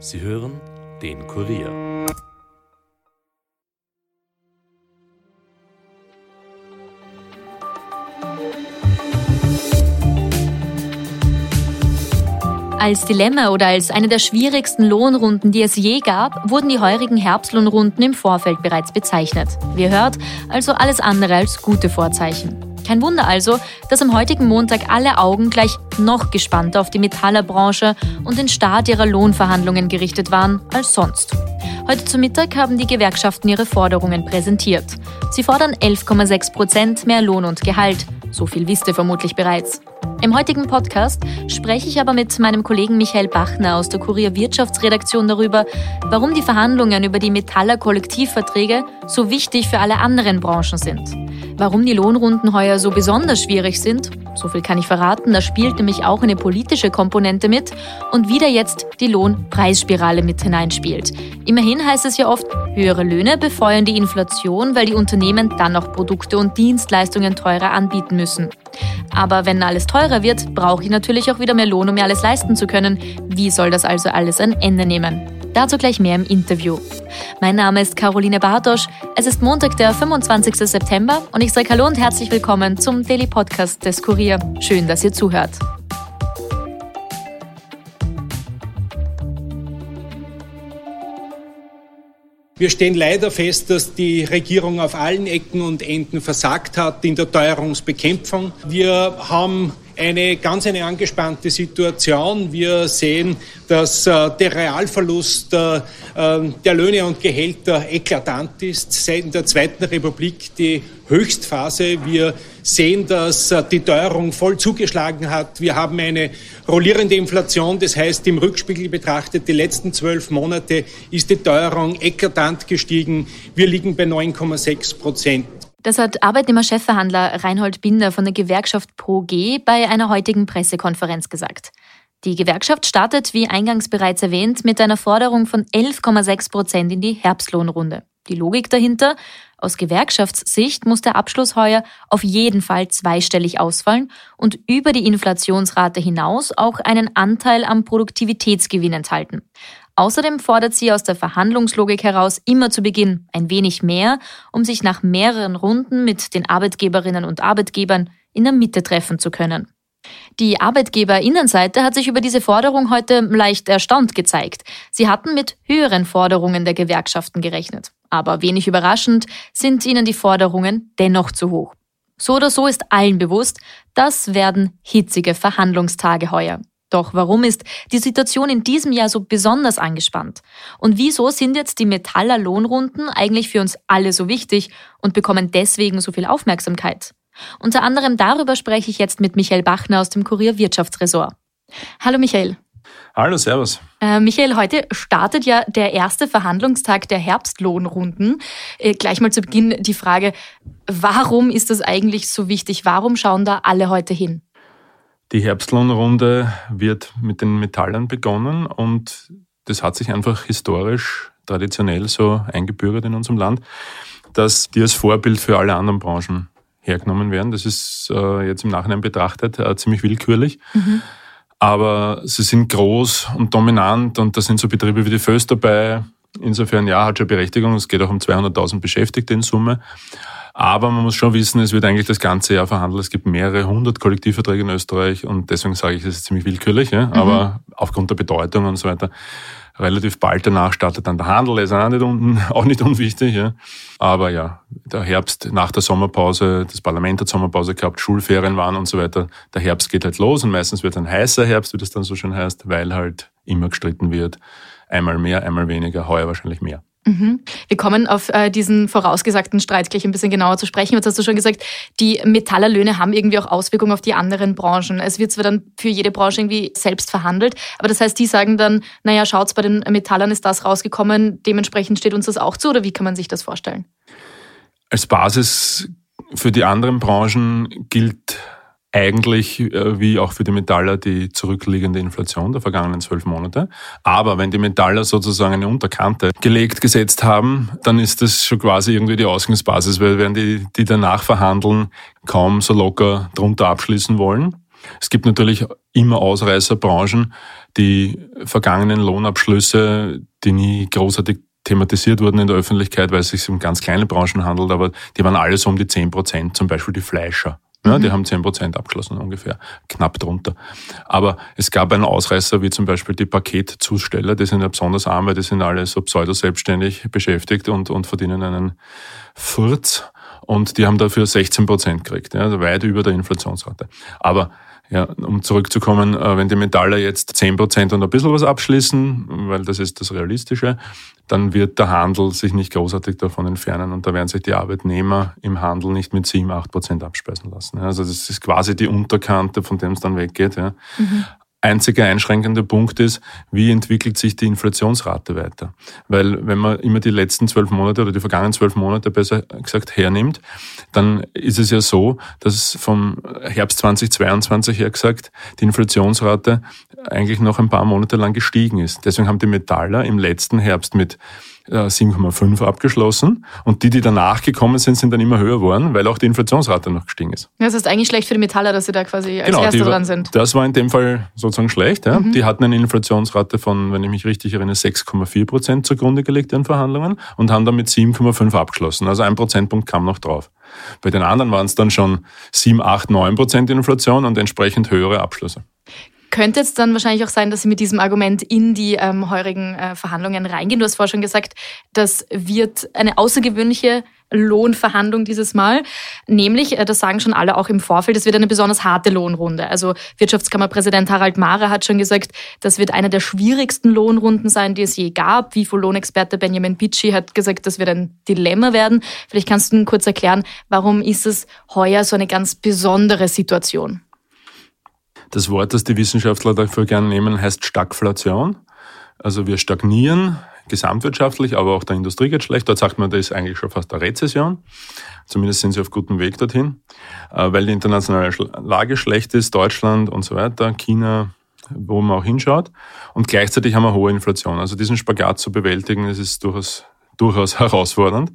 Sie hören den Kurier. Als Dilemma oder als eine der schwierigsten Lohnrunden, die es je gab, wurden die heurigen Herbstlohnrunden im Vorfeld bereits bezeichnet. Wie hört, also alles andere als gute Vorzeichen. Kein Wunder also, dass am heutigen Montag alle Augen gleich noch gespannter auf die Metallerbranche und den Start ihrer Lohnverhandlungen gerichtet waren als sonst. Heute zu Mittag haben die Gewerkschaften ihre Forderungen präsentiert. Sie fordern 11,6 Prozent mehr Lohn und Gehalt. So viel wisst ihr vermutlich bereits. Im heutigen Podcast spreche ich aber mit meinem Kollegen Michael Bachner aus der Kurier Wirtschaftsredaktion darüber, warum die Verhandlungen über die Metaller Kollektivverträge so wichtig für alle anderen Branchen sind. Warum die Lohnrunden heuer so besonders schwierig sind, so viel kann ich verraten, da spielt nämlich auch eine politische Komponente mit und wieder jetzt die Lohnpreisspirale mit hineinspielt. Immerhin heißt es ja oft, höhere Löhne befeuern die Inflation, weil die Unternehmen dann auch Produkte und Dienstleistungen teurer anbieten müssen. Aber wenn alles teurer wird, brauche ich natürlich auch wieder mehr Lohn, um mir alles leisten zu können. Wie soll das also alles ein Ende nehmen? Dazu gleich mehr im Interview. Mein Name ist Caroline Bartosch. Es ist Montag, der 25. September und ich sage Hallo und herzlich willkommen zum Daily Podcast des Kurier. Schön, dass ihr zuhört. Wir stellen leider fest, dass die Regierung auf allen Ecken und Enden versagt hat in der Teuerungsbekämpfung. Wir haben eine ganz eine angespannte Situation. Wir sehen, dass äh, der Realverlust äh, ähm, der Löhne und Gehälter eklatant ist. Seit der Zweiten Republik die Höchstphase. Wir sehen, dass äh, die Teuerung voll zugeschlagen hat. Wir haben eine rollierende Inflation. Das heißt, im Rückspiegel betrachtet, die letzten zwölf Monate ist die Teuerung eklatant gestiegen. Wir liegen bei 9,6 Prozent. Das hat Arbeitnehmerchefverhandler Reinhold Binder von der Gewerkschaft ProG bei einer heutigen Pressekonferenz gesagt. Die Gewerkschaft startet, wie eingangs bereits erwähnt, mit einer Forderung von 11,6 Prozent in die Herbstlohnrunde. Die Logik dahinter? Aus Gewerkschaftssicht muss der Abschluss heuer auf jeden Fall zweistellig ausfallen und über die Inflationsrate hinaus auch einen Anteil am Produktivitätsgewinn enthalten. Außerdem fordert sie aus der Verhandlungslogik heraus immer zu Beginn ein wenig mehr, um sich nach mehreren Runden mit den Arbeitgeberinnen und Arbeitgebern in der Mitte treffen zu können. Die Arbeitgeberinnenseite hat sich über diese Forderung heute leicht erstaunt gezeigt. Sie hatten mit höheren Forderungen der Gewerkschaften gerechnet. Aber wenig überraschend sind ihnen die Forderungen dennoch zu hoch. So oder so ist allen bewusst, das werden hitzige Verhandlungstage heuer. Doch warum ist die Situation in diesem Jahr so besonders angespannt? Und wieso sind jetzt die Metaller Lohnrunden eigentlich für uns alle so wichtig und bekommen deswegen so viel Aufmerksamkeit? Unter anderem darüber spreche ich jetzt mit Michael Bachner aus dem Kurier Wirtschaftsressort. Hallo Michael. Hallo, Servus. Äh, Michael, heute startet ja der erste Verhandlungstag der Herbstlohnrunden. Äh, gleich mal zu Beginn die Frage, warum ist das eigentlich so wichtig? Warum schauen da alle heute hin? Die Herbstlohnrunde wird mit den Metallern begonnen und das hat sich einfach historisch, traditionell so eingebürgert in unserem Land, dass die als Vorbild für alle anderen Branchen hergenommen werden. Das ist äh, jetzt im Nachhinein betrachtet äh, ziemlich willkürlich. Mhm. Aber sie sind groß und dominant und da sind so Betriebe wie die Föst dabei. Insofern, ja, hat schon Berechtigung. Es geht auch um 200.000 Beschäftigte in Summe. Aber man muss schon wissen, es wird eigentlich das ganze Jahr verhandelt. Es gibt mehrere hundert Kollektivverträge in Österreich und deswegen sage ich, es ist ziemlich willkürlich. Ja? Mhm. Aber aufgrund der Bedeutung und so weiter, relativ bald danach startet dann der Handel, ist auch nicht, unten, auch nicht unwichtig. Ja? Aber ja, der Herbst nach der Sommerpause, das Parlament hat Sommerpause gehabt, Schulferien waren und so weiter. Der Herbst geht halt los und meistens wird es ein heißer Herbst, wie das dann so schön heißt, weil halt immer gestritten wird. Einmal mehr, einmal weniger, heuer wahrscheinlich mehr. Mhm. Wir kommen auf äh, diesen vorausgesagten Streit gleich ein bisschen genauer zu sprechen. Jetzt hast du schon gesagt, die Metallerlöhne haben irgendwie auch Auswirkungen auf die anderen Branchen. Es wird zwar dann für jede Branche irgendwie selbst verhandelt, aber das heißt, die sagen dann, naja, schaut's, bei den Metallern ist das rausgekommen, dementsprechend steht uns das auch zu, oder wie kann man sich das vorstellen? Als Basis für die anderen Branchen gilt eigentlich äh, wie auch für die Metaller die zurückliegende Inflation der vergangenen zwölf Monate. Aber wenn die Metaller sozusagen eine Unterkante gelegt gesetzt haben, dann ist das schon quasi irgendwie die Ausgangsbasis, weil werden die, die danach verhandeln, kaum so locker drunter abschließen wollen. Es gibt natürlich immer Ausreißerbranchen, die vergangenen Lohnabschlüsse, die nie großartig thematisiert wurden in der Öffentlichkeit, weil es sich um ganz kleine Branchen handelt, aber die waren alle so um die 10 Prozent, zum Beispiel die Fleischer. Ja, die mhm. haben 10 Prozent abgeschlossen ungefähr, knapp drunter. Aber es gab einen Ausreißer, wie zum Beispiel die Paketzusteller, die sind ja besonders arm, weil die sind alle so pseudo-selbstständig beschäftigt und, und verdienen einen Furz. Und die haben dafür 16 Prozent gekriegt, ja, also weit über der Inflationsrate. Aber ja, um zurückzukommen, äh, wenn die Metaller jetzt 10% und ein bisschen was abschließen, weil das ist das Realistische, dann wird der Handel sich nicht großartig davon entfernen und da werden sich die Arbeitnehmer im Handel nicht mit 7, 8% abspeisen lassen. Also das ist quasi die Unterkante, von dem es dann weggeht. Ja. Mhm einziger einschränkende Punkt ist, wie entwickelt sich die Inflationsrate weiter? Weil wenn man immer die letzten zwölf Monate oder die vergangenen zwölf Monate besser gesagt hernimmt, dann ist es ja so, dass vom Herbst 2022 her gesagt die Inflationsrate eigentlich noch ein paar Monate lang gestiegen ist. Deswegen haben die Metaller im letzten Herbst mit 7,5 abgeschlossen und die, die danach gekommen sind, sind dann immer höher geworden, weil auch die Inflationsrate noch gestiegen ist. Das ist eigentlich schlecht für die Metaller, dass sie da quasi als genau, Erste dran sind. Das war in dem Fall sozusagen schlecht. Ja. Mhm. Die hatten eine Inflationsrate von, wenn ich mich richtig erinnere, 6,4 Prozent zugrunde gelegt in Verhandlungen und haben damit 7,5 abgeschlossen. Also ein Prozentpunkt kam noch drauf. Bei den anderen waren es dann schon 7, 8, 9 Prozent Inflation und entsprechend höhere Abschlüsse. Könnte es dann wahrscheinlich auch sein, dass Sie mit diesem Argument in die ähm, heurigen äh, Verhandlungen reingehen? Du hast vorher schon gesagt, das wird eine außergewöhnliche Lohnverhandlung dieses Mal. Nämlich, äh, das sagen schon alle auch im Vorfeld, es wird eine besonders harte Lohnrunde. Also Wirtschaftskammerpräsident Harald Mahrer hat schon gesagt, das wird eine der schwierigsten Lohnrunden sein, die es je gab. WIFO-Lohnexperte Benjamin Pitschi hat gesagt, das wird ein Dilemma werden. Vielleicht kannst du kurz erklären, warum ist es heuer so eine ganz besondere Situation? Das Wort, das die Wissenschaftler dafür gerne nehmen, heißt Stagflation. Also wir stagnieren gesamtwirtschaftlich, aber auch der Industrie geht schlecht. Dort sagt man, das ist eigentlich schon fast eine Rezession. Zumindest sind sie auf gutem Weg dorthin, äh, weil die internationale Lage schlecht ist, Deutschland und so weiter, China, wo man auch hinschaut. Und gleichzeitig haben wir hohe Inflation. Also diesen Spagat zu bewältigen, das ist durchaus durchaus herausfordernd,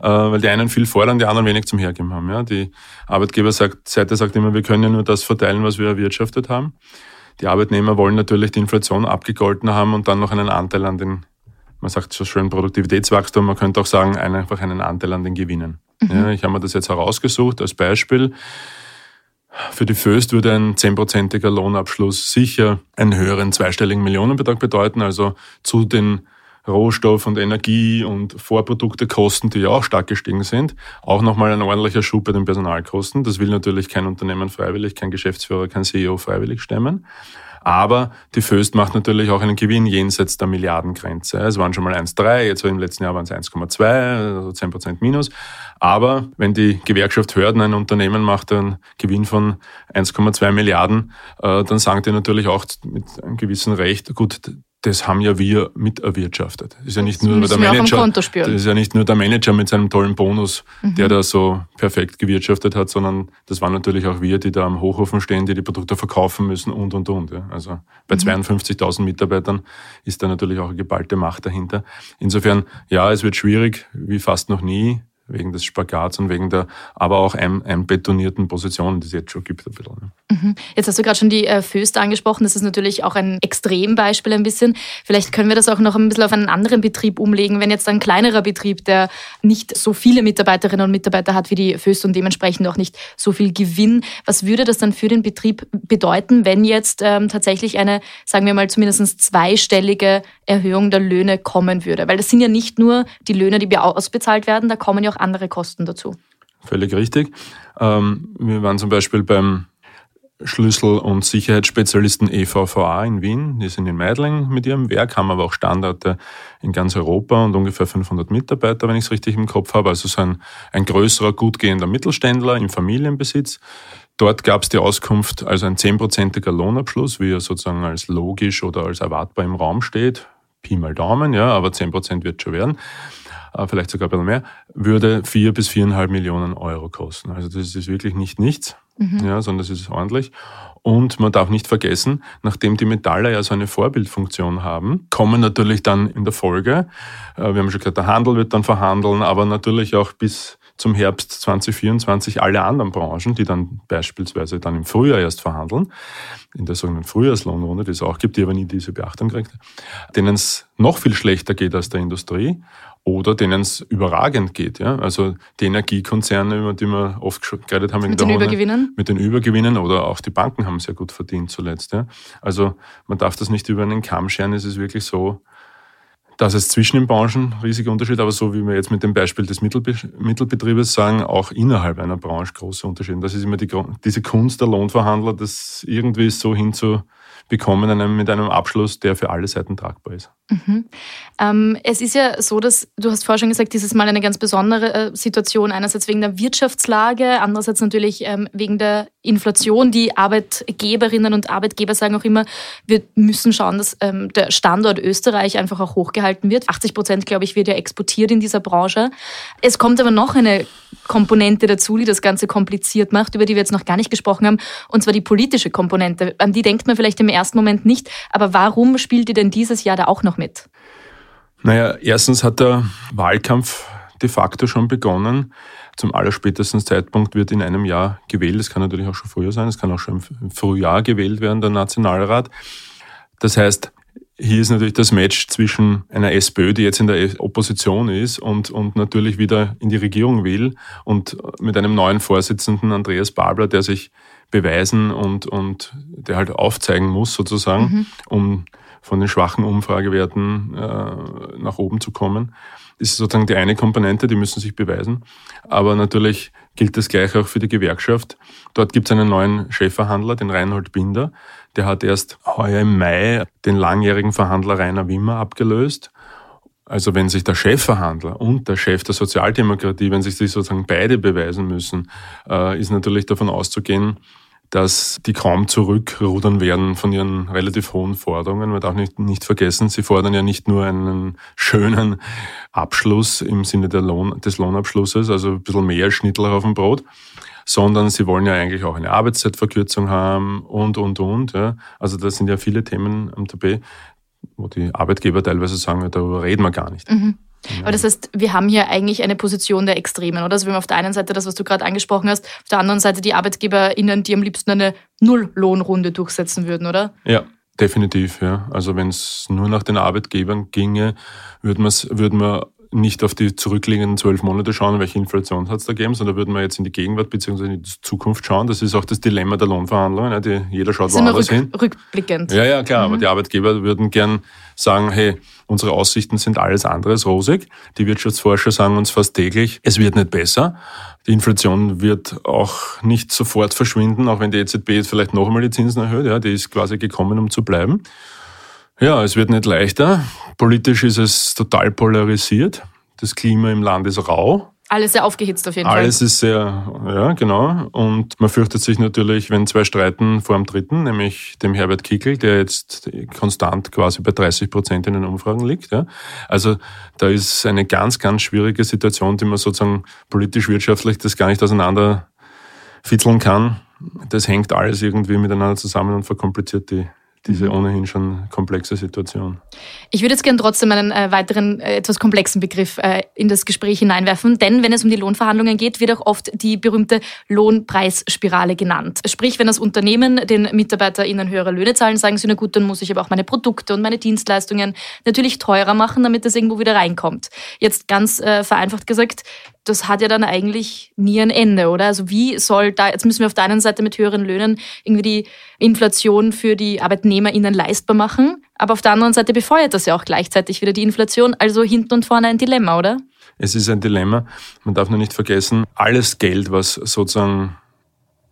äh, weil die einen viel fordern, die anderen wenig zum Hergeben haben. Ja. Die Arbeitgeberseite sagt immer, wir können ja nur das verteilen, was wir erwirtschaftet haben. Die Arbeitnehmer wollen natürlich die Inflation abgegolten haben und dann noch einen Anteil an den, man sagt so schön Produktivitätswachstum, man könnte auch sagen, einfach einen Anteil an den Gewinnen. Mhm. Ja, ich habe mir das jetzt herausgesucht als Beispiel. Für die Föst würde ein zehnprozentiger Lohnabschluss sicher einen höheren zweistelligen Millionenbetrag bedeuten, also zu den Rohstoff- und Energie- und Vorproduktekosten, die ja auch stark gestiegen sind, auch nochmal ein ordentlicher Schub bei den Personalkosten. Das will natürlich kein Unternehmen freiwillig, kein Geschäftsführer, kein CEO freiwillig stemmen. Aber die Föst macht natürlich auch einen Gewinn jenseits der Milliardengrenze. Es waren schon mal 1,3, jetzt im letzten Jahr waren es 1,2, also 10 Prozent minus. Aber wenn die Gewerkschaft Hörden ein Unternehmen macht einen Gewinn von 1,2 Milliarden, äh, dann sagen die natürlich auch mit einem gewissen Recht, gut, das haben ja wir miterwirtschaftet. Das ist ja nicht nur der Manager, das ist ja nicht nur der Manager mit seinem tollen Bonus, mhm. der da so perfekt gewirtschaftet hat, sondern das waren natürlich auch wir, die da am Hochofen stehen, die die Produkte verkaufen müssen und und und. Ja. Also bei mhm. 52.000 Mitarbeitern ist da natürlich auch eine geballte Macht dahinter. Insofern, ja, es wird schwierig, wie fast noch nie wegen des Spagats und wegen der aber auch einbetonierten Positionen, die es jetzt schon gibt. Ein bisschen. Ne? Mhm. Jetzt hast du gerade schon die äh, Föst angesprochen. Das ist natürlich auch ein Extrembeispiel ein bisschen. Vielleicht können wir das auch noch ein bisschen auf einen anderen Betrieb umlegen. Wenn jetzt ein kleinerer Betrieb, der nicht so viele Mitarbeiterinnen und Mitarbeiter hat wie die Föst und dementsprechend auch nicht so viel Gewinn, was würde das dann für den Betrieb bedeuten, wenn jetzt ähm, tatsächlich eine, sagen wir mal, zumindest zweistellige Erhöhung der Löhne kommen würde? Weil das sind ja nicht nur die Löhne, die ausbezahlt werden, da kommen ja auch andere Kosten dazu. Völlig richtig. Ähm, wir waren zum Beispiel beim Schlüssel- und Sicherheitsspezialisten EVVA in Wien. Die sind in Meidling mit ihrem Werk, haben aber auch Standorte in ganz Europa und ungefähr 500 Mitarbeiter, wenn ich es richtig im Kopf habe. Also so ein, ein größerer, gut gehender Mittelständler im Familienbesitz. Dort gab es die Auskunft, also ein zehnprozentiger Lohnabschluss, wie er sozusagen als logisch oder als erwartbar im Raum steht. Pi mal Daumen, ja, aber zehn Prozent wird schon werden. Äh, vielleicht sogar ein bisschen mehr, würde vier bis viereinhalb Millionen Euro kosten. Also das ist wirklich nicht nichts, mhm. ja, sondern das ist ordentlich. Und man darf nicht vergessen, nachdem die Metaller ja so eine Vorbildfunktion haben, kommen natürlich dann in der Folge, äh, wir haben schon gesagt, der Handel wird dann verhandeln, aber natürlich auch bis zum Herbst 2024 alle anderen Branchen, die dann beispielsweise dann im Frühjahr erst verhandeln, in der sogenannten Frühjahrslohnrunde, die es auch gibt, die aber nie diese Beachtung kriegt, denen es noch viel schlechter geht als der Industrie oder denen es überragend geht. Ja? Also die Energiekonzerne, über die wir oft geredet haben. Mit den Runde, Übergewinnen? Mit den Übergewinnen oder auch die Banken haben sehr gut verdient zuletzt. Ja? Also man darf das nicht über einen Kamm scheren. Es ist wirklich so, dass es zwischen den Branchen riesige Unterschiede, aber so wie wir jetzt mit dem Beispiel des Mittelbe Mittelbetriebes sagen, auch innerhalb einer Branche große Unterschiede. Das ist immer die, diese Kunst der Lohnverhandler, das irgendwie so hinzu bekommen einem, mit einem Abschluss, der für alle Seiten tragbar ist. Mhm. Ähm, es ist ja so, dass du hast vorher schon gesagt, dieses Mal eine ganz besondere äh, Situation, einerseits wegen der Wirtschaftslage, andererseits natürlich ähm, wegen der Inflation. Die Arbeitgeberinnen und Arbeitgeber sagen auch immer, wir müssen schauen, dass ähm, der Standort Österreich einfach auch hochgehalten wird. 80 Prozent, glaube ich, wird ja exportiert in dieser Branche. Es kommt aber noch eine Komponente dazu, die das Ganze kompliziert macht, über die wir jetzt noch gar nicht gesprochen haben, und zwar die politische Komponente. An die denkt man vielleicht im ersten Moment nicht, aber warum spielt die denn dieses Jahr da auch noch mit? Naja, erstens hat der Wahlkampf de facto schon begonnen. Zum allerspätesten Zeitpunkt wird in einem Jahr gewählt. Es kann natürlich auch schon früher sein, es kann auch schon im Frühjahr gewählt werden, der Nationalrat. Das heißt, hier ist natürlich das Match zwischen einer SPÖ, die jetzt in der Opposition ist und, und natürlich wieder in die Regierung will und mit einem neuen Vorsitzenden, Andreas Babler, der sich beweisen und, und der halt aufzeigen muss sozusagen, mhm. um von den schwachen Umfragewerten äh, nach oben zu kommen. Das ist sozusagen die eine Komponente, die müssen sich beweisen. Aber natürlich gilt das gleich auch für die Gewerkschaft. Dort gibt es einen neuen Chefverhandler, den Reinhold Binder. Der hat erst heuer im Mai den langjährigen Verhandler Rainer Wimmer abgelöst. Also wenn sich der Chefverhandler und der Chef der Sozialdemokratie, wenn sich sich sozusagen beide beweisen müssen, äh, ist natürlich davon auszugehen, dass die kaum zurückrudern werden von ihren relativ hohen Forderungen. Man darf nicht, nicht vergessen, sie fordern ja nicht nur einen schönen Abschluss im Sinne Lohn, des Lohnabschlusses, also ein bisschen mehr Schnittlauch auf dem Brot, sondern sie wollen ja eigentlich auch eine Arbeitszeitverkürzung haben und, und, und. Ja. Also da sind ja viele Themen am Tapet, wo die Arbeitgeber teilweise sagen, darüber reden wir gar nicht. Mhm. Aber das heißt, wir haben hier eigentlich eine Position der Extremen, oder? Also wir haben auf der einen Seite das, was du gerade angesprochen hast, auf der anderen Seite die ArbeitgeberInnen, die am liebsten eine Null-Lohnrunde durchsetzen würden, oder? Ja, definitiv, ja. Also wenn es nur nach den Arbeitgebern ginge, würden, würden wir nicht auf die zurückliegenden zwölf Monate schauen, welche Inflation hat es da gegeben, sondern würden wir jetzt in die Gegenwart bzw. in die Zukunft schauen. Das ist auch das Dilemma der Lohnverhandlungen. Die, jeder schaut woanders rück, hin. Rückblickend. Ja, ja, klar. Mhm. Aber die Arbeitgeber würden gern sagen, hey, unsere Aussichten sind alles andere als rosig. Die Wirtschaftsforscher sagen uns fast täglich, es wird nicht besser. Die Inflation wird auch nicht sofort verschwinden, auch wenn die EZB jetzt vielleicht noch einmal die Zinsen erhöht. Ja, die ist quasi gekommen, um zu bleiben. Ja, es wird nicht leichter. Politisch ist es total polarisiert. Das Klima im Land ist rau. Alles sehr aufgehitzt auf jeden Alles Fall. Alles ist sehr, ja, genau. Und man fürchtet sich natürlich, wenn zwei streiten vor dem dritten, nämlich dem Herbert Kickel, der jetzt konstant quasi bei 30 Prozent in den Umfragen liegt. Ja. Also da ist eine ganz, ganz schwierige Situation, die man sozusagen politisch-wirtschaftlich das gar nicht auseinander fitzeln kann. Das hängt alles irgendwie miteinander zusammen und verkompliziert die diese mhm. ohnehin schon komplexe Situation. Ich würde jetzt gerne trotzdem einen äh, weiteren, äh, etwas komplexen Begriff äh, in das Gespräch hineinwerfen, denn wenn es um die Lohnverhandlungen geht, wird auch oft die berühmte Lohnpreisspirale genannt. Sprich, wenn das Unternehmen den MitarbeiterInnen höhere Löhne zahlen, sagen sie, na gut, dann muss ich aber auch meine Produkte und meine Dienstleistungen natürlich teurer machen, damit das irgendwo wieder reinkommt. Jetzt ganz äh, vereinfacht gesagt, das hat ja dann eigentlich nie ein Ende, oder? Also wie soll da, jetzt müssen wir auf der einen Seite mit höheren Löhnen irgendwie die Inflation für die ArbeitnehmerInnen leistbar machen, aber auf der anderen Seite befeuert das ja auch gleichzeitig wieder die Inflation, also hinten und vorne ein Dilemma, oder? Es ist ein Dilemma. Man darf nur nicht vergessen, alles Geld, was sozusagen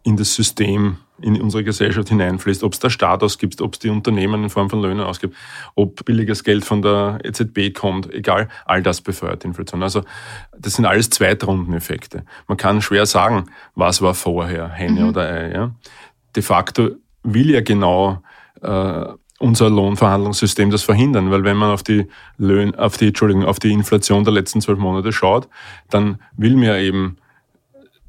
in das System in unsere Gesellschaft hineinfließt, ob es der Staat ausgibt, ob es die Unternehmen in Form von Löhnen ausgibt, ob billiges Geld von der EZB kommt, egal, all das befeuert Inflation. Also das sind alles Zweitrundeneffekte. Man kann schwer sagen, was war vorher, Henne mhm. oder Ei. Ja? De facto will ja genau äh, unser Lohnverhandlungssystem das verhindern, weil wenn man auf die Löhne, auf die, Entschuldigung, auf die Inflation der letzten zwölf Monate schaut, dann will man eben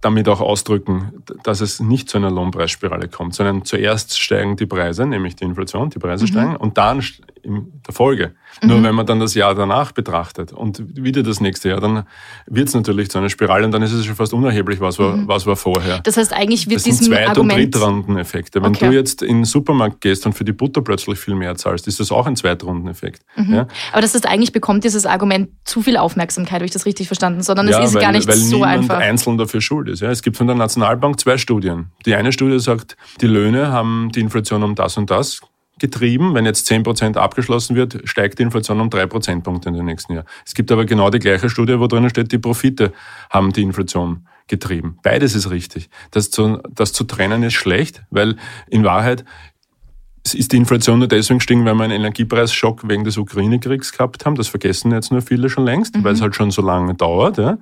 damit auch ausdrücken, dass es nicht zu einer Lohnpreisspirale kommt, sondern zuerst steigen die Preise, nämlich die Inflation, die Preise mhm. steigen und dann in der Folge. Mhm. Nur wenn man dann das Jahr danach betrachtet und wieder das nächste Jahr, dann wird es natürlich zu einer Spirale und dann ist es schon fast unerheblich, was war, mhm. was war vorher. Das heißt, eigentlich wird das sind diesem Zweit- Argument... und Drittrandeneffekte. Wenn Okay. du jetzt in den Supermarkt gehst und für die Butter plötzlich viel mehr zahlst, ist das auch ein Zweitrundeneffekt. Mhm. Ja? Aber das heißt, eigentlich bekommt dieses Argument zu viel Aufmerksamkeit, habe ich das richtig verstanden, sondern es ist weil, gar nicht weil so niemand einfach. einzeln dafür schuld ist. Ja. Es gibt von der Nationalbank zwei Studien. Die eine Studie sagt, die Löhne haben die Inflation um das und das getrieben. Wenn jetzt 10% abgeschlossen wird, steigt die Inflation um drei Prozentpunkte in den nächsten Jahr. Es gibt aber genau die gleiche Studie, wo drinnen steht, die Profite haben die Inflation getrieben. Beides ist richtig. Das zu, das zu trennen ist schlecht, weil in Wahrheit ist die Inflation nur deswegen gestiegen, weil wir einen Energiepreisschock wegen des Ukraine-Kriegs gehabt haben. Das vergessen jetzt nur viele schon längst, weil es halt schon so lange dauert. Ja.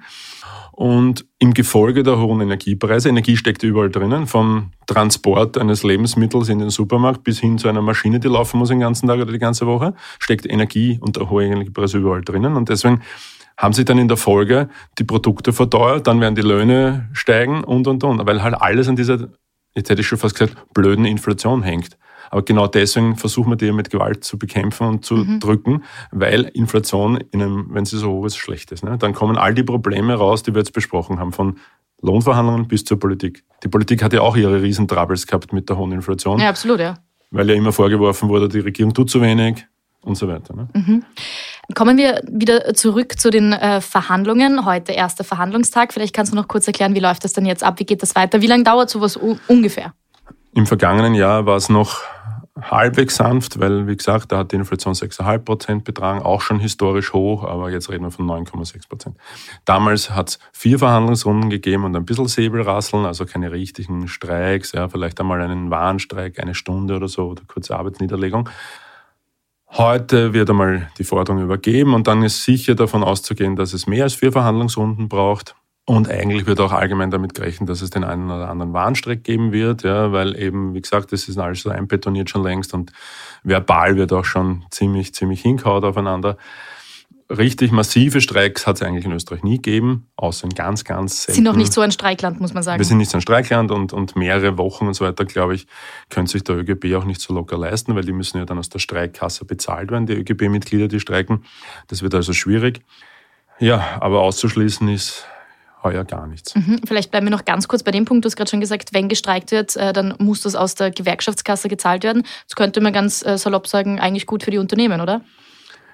Und im Gefolge der hohen Energiepreise, Energie steckt überall drinnen, vom Transport eines Lebensmittels in den Supermarkt bis hin zu einer Maschine, die laufen muss den ganzen Tag oder die ganze Woche, steckt Energie und der hohe Energiepreis überall drinnen. Und deswegen haben sich dann in der Folge die Produkte verteuert, dann werden die Löhne steigen und, und, und. Weil halt alles an dieser, jetzt hätte ich schon fast gesagt, blöden Inflation hängt. Aber genau deswegen versuchen wir die mit Gewalt zu bekämpfen und zu drücken, weil Inflation, in einem, wenn sie so hoch ist, schlecht ist. Ne? Dann kommen all die Probleme raus, die wir jetzt besprochen haben, von Lohnverhandlungen bis zur Politik. Die Politik hat ja auch ihre Riesentroubles gehabt mit der hohen Inflation, Ja, absolut, ja. weil ja immer vorgeworfen wurde, die Regierung tut zu wenig und so weiter. Ne? Kommen wir wieder zurück zu den äh, Verhandlungen. Heute erster Verhandlungstag. Vielleicht kannst du noch kurz erklären, wie läuft das denn jetzt ab? Wie geht das weiter? Wie lange dauert sowas ungefähr? Im vergangenen Jahr war es noch halbwegs sanft, weil, wie gesagt, da hat die Inflation 6,5 Prozent betragen, auch schon historisch hoch, aber jetzt reden wir von 9,6 Prozent. Damals hat es vier Verhandlungsrunden gegeben und ein bisschen Säbelrasseln, also keine richtigen Streiks, ja, vielleicht einmal einen Warnstreik, eine Stunde oder so, oder kurze Arbeitsniederlegung. Heute wird einmal die Forderung übergeben und dann ist sicher davon auszugehen, dass es mehr als vier Verhandlungsrunden braucht. Und eigentlich wird auch allgemein damit gerechnet, dass es den einen oder anderen Warnstreik geben wird, ja, weil eben, wie gesagt, das ist alles so einbetoniert schon längst und verbal wird auch schon ziemlich, ziemlich hinkaut aufeinander. Richtig massive Streiks hat es eigentlich in Österreich nie gegeben, außer in ganz, ganz selten. Sind noch nicht so ein Streikland, muss man sagen. Wir sind nicht so ein Streikland und, und mehrere Wochen und so weiter, glaube ich, könnte sich der ÖGB auch nicht so locker leisten, weil die müssen ja dann aus der Streikkasse bezahlt werden, die ÖGB-Mitglieder, die streiken. Das wird also schwierig. Ja, aber auszuschließen ist heuer gar nichts. Mhm. Vielleicht bleiben wir noch ganz kurz bei dem Punkt. Du hast gerade schon gesagt, wenn gestreikt wird, äh, dann muss das aus der Gewerkschaftskasse gezahlt werden. Das könnte man ganz äh, salopp sagen, eigentlich gut für die Unternehmen, oder?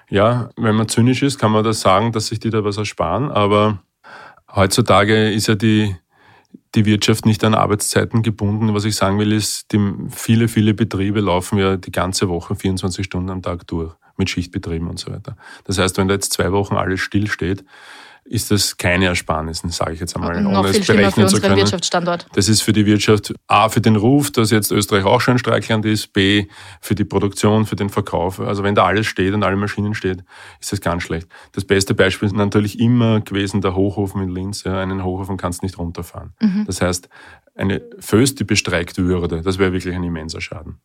Ja, wenn man zynisch ist, kann man das sagen, dass sich die da was ersparen. Aber heutzutage ist ja die, die Wirtschaft nicht an Arbeitszeiten gebunden. Was ich sagen will, ist, die, viele, viele Betriebe laufen ja die ganze Woche 24 Stunden am Tag durch mit Schichtbetrieben und so weiter. Das heißt, wenn da jetzt zwei Wochen alles stillsteht, ist das keine Ersparnissen, sage ich jetzt einmal, noch ohne viel es schlimmer für berechnen zu unseren können. Wirtschaftsstandort. Das ist für die Wirtschaft A, für den Ruf, dass jetzt Österreich auch schon ein Streikland ist, B, für die Produktion, für den Verkauf. Also wenn da alles steht und alle Maschinen steht, ist das ganz schlecht. Das beste Beispiel ist natürlich immer gewesen der Hochofen in Linz. Ja, einen Hochofen kannst du nicht runterfahren. Das heißt, eine Föst, die bestreikt würde, das wäre wirklich ein immenser Schaden.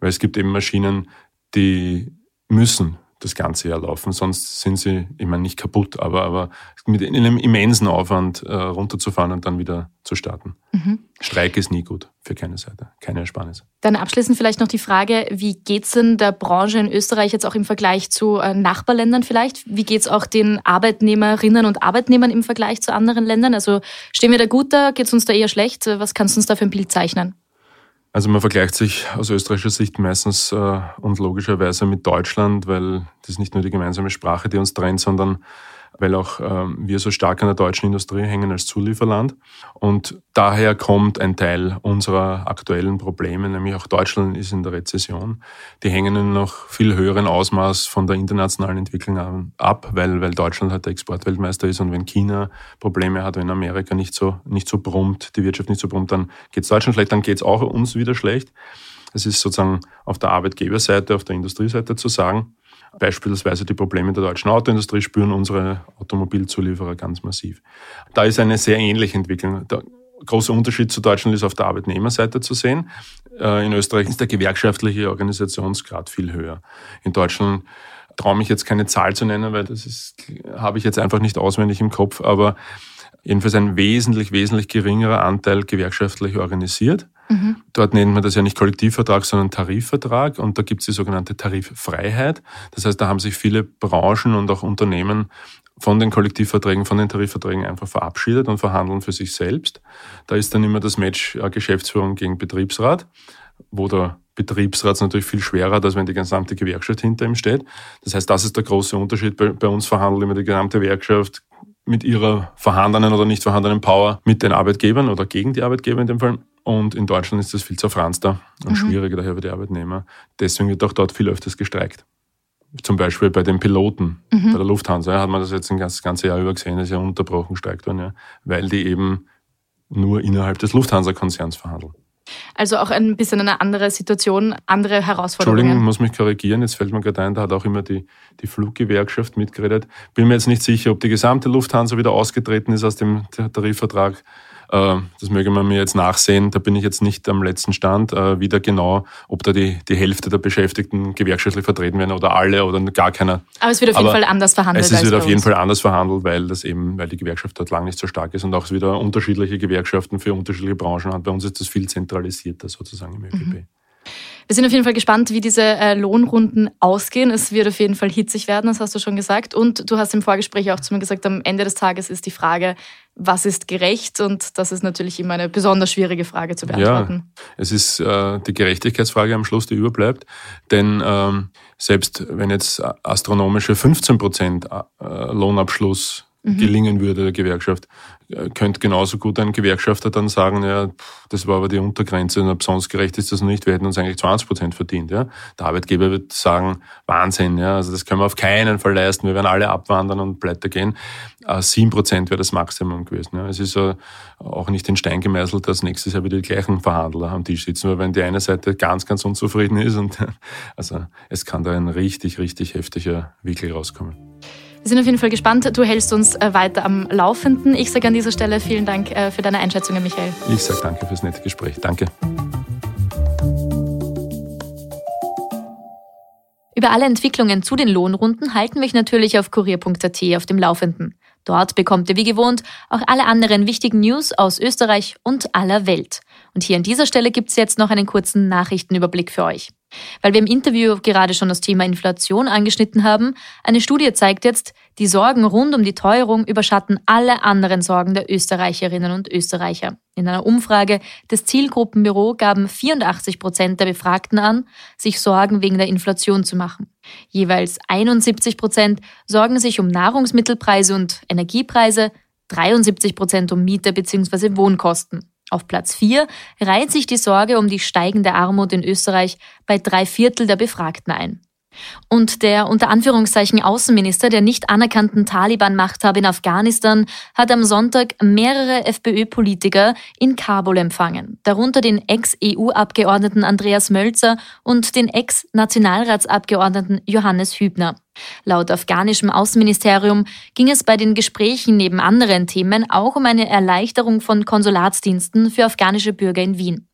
Weil es gibt eben Maschinen, die müssen das ganze Jahr laufen, sonst sind sie, ich meine, nicht kaputt, aber, aber mit einem immensen Aufwand äh, runterzufahren und dann wieder zu starten. Streik ist nie gut für keine Seite, keine Ersparnis. Dann abschließend vielleicht noch die Frage, wie geht's denn der Branche in Österreich jetzt auch im Vergleich zu äh, Nachbarländern vielleicht? Wie geht's auch den Arbeitnehmerinnen und Arbeitnehmern im Vergleich zu anderen Ländern? Also stehen wir da gut da? Geht's uns da eher schlecht? Was kannst du uns da für ein Bild zeichnen? Also man vergleicht sich aus österreichischer Sicht meistens äh, und logischerweise mit Deutschland, weil das ist nicht nur die gemeinsame Sprache, die uns trennt, sondern weil auch ähm, wir so stark an der deutschen Industrie hängen als Zulieferland. Und daher kommt ein Teil unserer aktuellen Probleme, nämlich auch Deutschland ist in der Rezession. Die hängen in noch viel höheren Ausmaß von der internationalen Entwicklung ab, weil, weil Deutschland halt der Exportweltmeister ist und wenn China Probleme hat, wenn Amerika nicht so, nicht so brummt, die Wirtschaft nicht so brummt, dann geht es Deutschland schlecht, dann geht es auch uns wieder schlecht. Es ist sozusagen auf der Arbeitgeberseite, auf der Industrieseite zu sagen. Beispielsweise die Probleme der deutschen Autoindustrie spüren unsere Automobilzulieferer ganz massiv. Da ist eine sehr ähnliche Entwicklung. Der große Unterschied zu Deutschland ist auf der Arbeitnehmerseite zu sehen. Äh, In Österreich ist der gewerkschaftliche Organisationsgrad viel höher. In Deutschland traue mich jetzt keine Zahl zu nennen, weil das ist, habe ich jetzt einfach nicht auswendig im Kopf, aber jedenfalls ein wesentlich, wesentlich geringerer Anteil gewerkschaftlich organisiert. Mhm. Dort nennt man das ja nicht Kollektivvertrag, sondern Tarifvertrag und da gibt es die sogenannte Tariffreiheit. Das heißt, da haben sich viele Branchen und auch Unternehmen von den Kollektivverträgen, von den Tarifverträgen einfach verabschiedet und verhandeln für sich selbst. Da ist dann immer das Match äh, Geschäftsführung gegen Betriebsrat, wo der Betriebsrat natürlich viel schwerer als wenn die gesamte Gewerkschaft hinter ihm steht. Das heißt, das ist der große Unterschied. Bei, bei uns verhandelt immer die gesamte Gewerkschaft mit ihrer vorhandenen oder nicht vorhandenen Power mit den Arbeitgebern oder gegen die Arbeitgeber in dem Fall. Und in Deutschland ist das viel zerfranster und mhm. schwieriger daher für die Arbeitnehmer. Deswegen wird auch dort viel öfters gestreikt. Zum Beispiel bei den Piloten mhm. bei der Lufthansa ja, hat man das jetzt ein das ganze Jahr über gesehen, ist ja unterbrochen gestreikt worden, ja, weil die eben nur innerhalb des Lufthansa-Konzerns verhandeln. Also auch ein bisschen eine andere Situation, andere Herausforderungen. Entschuldigung, muss mich korrigieren. Jetzt fällt mir gerade ein, da hat auch immer die, die Fluggewerkschaft mitgeredet. Bin mir jetzt nicht sicher, ob die gesamte Lufthansa wieder ausgetreten ist aus dem Tarifvertrag. Äh, das möge man mir jetzt nachsehen. Da bin ich jetzt nicht am letzten Stand, äh, wieder genau, ob da die, die Hälfte der Beschäftigten gewerkschaftlich vertreten werden oder alle oder gar keiner. Aber es wird auf jeden Aber Fall anders verhandelt. Es wird auf jeden Fall anders verhandelt, weil das eben, weil die Gewerkschaft dort lang nicht so stark ist und auch wieder unterschiedliche Gewerkschaften für unterschiedliche Branchen hat. Bei uns ist das viel zentralisierter sozusagen im ÖGB. Mhm. Wir sind auf jeden Fall gespannt, wie diese äh, Lohnrunden ausgehen. Es wird auf jeden Fall hitzig werden, das hast du schon gesagt. Und du hast im Vorgespräch auch zu mir gesagt, am Ende des Tages ist die Frage, was ist gerecht? Und das ist natürlich immer eine besonders schwierige Frage zu beantworten. Ja, es ist äh, die Gerechtigkeitsfrage am Schluss, die überbleibt. Denn ähm, selbst wenn jetzt astronomische 15 Prozent äh, Lohnabschluss mhm. gelingen würde der Gewerkschaft. Äh, könnte genauso gut ein Gewerkschafter dann sagen, ja, das war aber die Untergrenze und besonders gerecht ist das nicht, wir hätten uns eigentlich 20 Prozent verdient. Ja. Der Arbeitgeber wird sagen, Wahnsinn, ja, also das können wir auf keinen Fall leisten, wir werden alle abwandern und pleite gehen. Äh, sieben Prozent wäre das Maximum gewesen. Ja. Es ist äh, auch nicht in Stein gemeißelt, dass nächstes Jahr wieder die gleichen Verhandler am Tisch sitzen, weil wenn die eine Seite ganz, ganz unzufrieden ist und also es kann da ein richtig, richtig heftiger Wickel rauskommen. Wir sind auf jeden Fall gespannt. Du hältst uns äh, weiter am Laufenden. Ich sage an dieser Stelle vielen Dank äh, für deine Einschätzungen, Michael. Ich sage danke fürs nette Gespräch. Danke. Über alle Entwicklungen zu den Lohnrunden halten wir euch natürlich auf kurier.at auf dem Laufenden. Dort bekommt ihr wie gewohnt auch alle anderen wichtigen News aus Österreich und aller Welt. Und hier an dieser Stelle gibt es jetzt noch einen kurzen Nachrichtenüberblick für euch. Weil wir im Interview gerade schon das Thema Inflation angeschnitten haben, eine Studie zeigt jetzt, die Sorgen rund um die Teuerung überschatten alle anderen Sorgen der Österreicherinnen und Österreicher. In einer Umfrage des Zielgruppenbüro gaben 84 Prozent der Befragten an, sich Sorgen wegen der Inflation zu machen. Jeweils 71 Prozent sorgen sich um Nahrungsmittelpreise und Energiepreise, 73 Prozent um Miete bzw. Wohnkosten. Auf Platz 4 reiht sich die Sorge um die steigende Armut in Österreich bei drei Viertel der Befragten ein. Und der unter Anführungszeichen Außenminister der nicht anerkannten Taliban-Machthaber in Afghanistan hat am Sonntag mehrere FPÖ-Politiker in Kabul empfangen, darunter den Ex-EU-Abgeordneten Andreas Mölzer und den Ex-Nationalratsabgeordneten Johannes Hübner. Laut afghanischem Außenministerium ging es bei den Gesprächen neben anderen Themen auch um eine Erleichterung von Konsulatsdiensten für afghanische Bürger in Wien.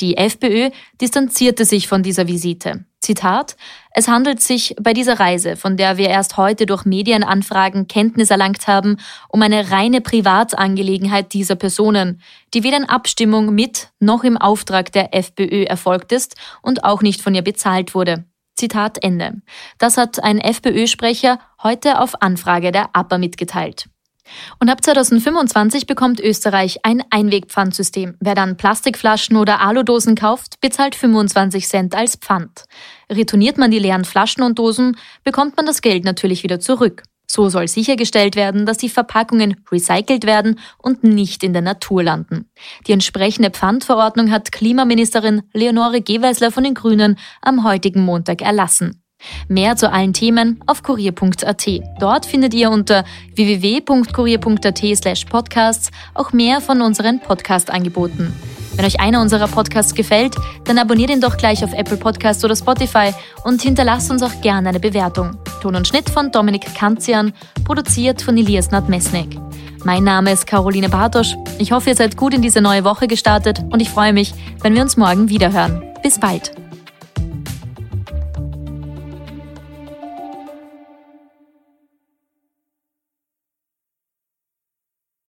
Die FPÖ distanzierte sich von dieser Visite. Zitat, es handelt sich bei dieser Reise, von der wir erst heute durch Medienanfragen Kenntnis erlangt haben, um eine reine Privatangelegenheit dieser Personen, die weder in Abstimmung mit noch im Auftrag der FPÖ erfolgt ist und auch nicht von ihr bezahlt wurde. Zitat Ende. Das hat ein FPÖ-Sprecher heute auf Anfrage der APA mitgeteilt. Und ab 2025 bekommt Österreich ein Einwegpfandsystem. Wer dann Plastikflaschen oder Aludosen kauft, bezahlt 25 Cent als Pfand. Retourniert man die leeren Flaschen und Dosen, bekommt man das Geld natürlich wieder zurück. So soll sichergestellt werden, dass die Verpackungen recycelt werden und nicht in der Natur landen. Die entsprechende Pfandverordnung hat Klimaministerin Leonore Gewessler von den Grünen am heutigen Montag erlassen. Mehr zu allen Themen auf kurier.at. Dort findet ihr unter www.kurier.at slash podcasts auch mehr von unseren Podcast-Angeboten. Wenn euch einer unserer Podcasts gefällt, dann abonniert ihn doch gleich auf Apple Podcasts oder Spotify und hinterlasst uns auch gerne eine Bewertung. Ton und Schnitt von Dominik Kanzian, produziert von Elias Nadmesnik. Mein Name ist Caroline Bartosch. Ich hoffe, ihr seid gut in diese neue Woche gestartet und ich freue mich, wenn wir uns morgen wieder hören. Bis bald.